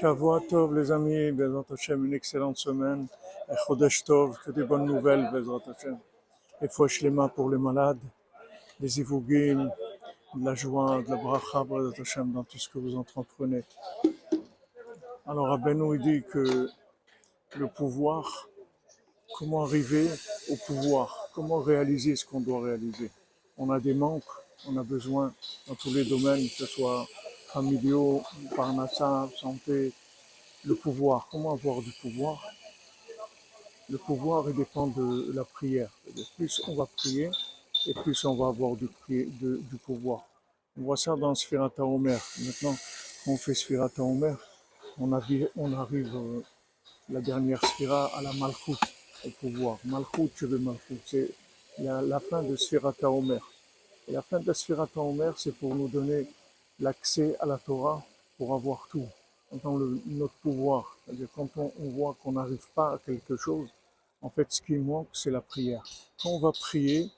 Shavua Tov, les amis, Bezrat Hashem, une excellente semaine. Et Chodesh Tov, que des bonnes nouvelles, Bezrat Hashem. Et pour les malades, des Ivougim, de la joie, de la bracha, Bezrat Hashem, dans tout ce que vous entreprenez. Alors, Abenou, il dit que le pouvoir, comment arriver au pouvoir, comment réaliser ce qu'on doit réaliser? On a des manques, on a besoin dans tous les domaines, que ce soit familiaux, parnassa, santé, le pouvoir. Comment avoir du pouvoir? Le pouvoir, il dépend de la prière. Plus on va prier, et plus on va avoir du, pouvoir. On voit ça dans Sphirata Omer. Maintenant, on fait Sphirata Omer, on arrive, on arrive euh, la dernière Sphira à la Malchut, au pouvoir. Malchut, je veux Malchut. C'est la, la fin de Sphirata Omer. Et la fin de la Sphirata Omer, c'est pour nous donner l'accès à la Torah pour avoir tout. Dans notre pouvoir. C'est-à-dire quand on, voit qu'on n'arrive pas à quelque chose, en fait, ce qui manque, c'est la prière. Quand on va prier,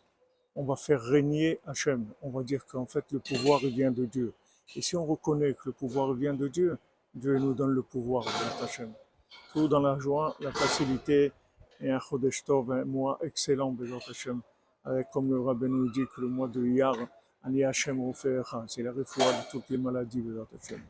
on va faire régner Hachem. On va dire qu'en fait, le pouvoir, vient de Dieu. Et si on reconnaît que le pouvoir vient de Dieu, Dieu nous donne le pouvoir de Hachem. Tout dans la joie, la facilité et un Chodesh Tov, un mois excellent, Bezat Hachem. Avec, comme le rabbin nous dit, que le mois de Iyar, Ani Hachem Rofecha, c'est la réfoua de toutes les maladies, Bezat Hachem.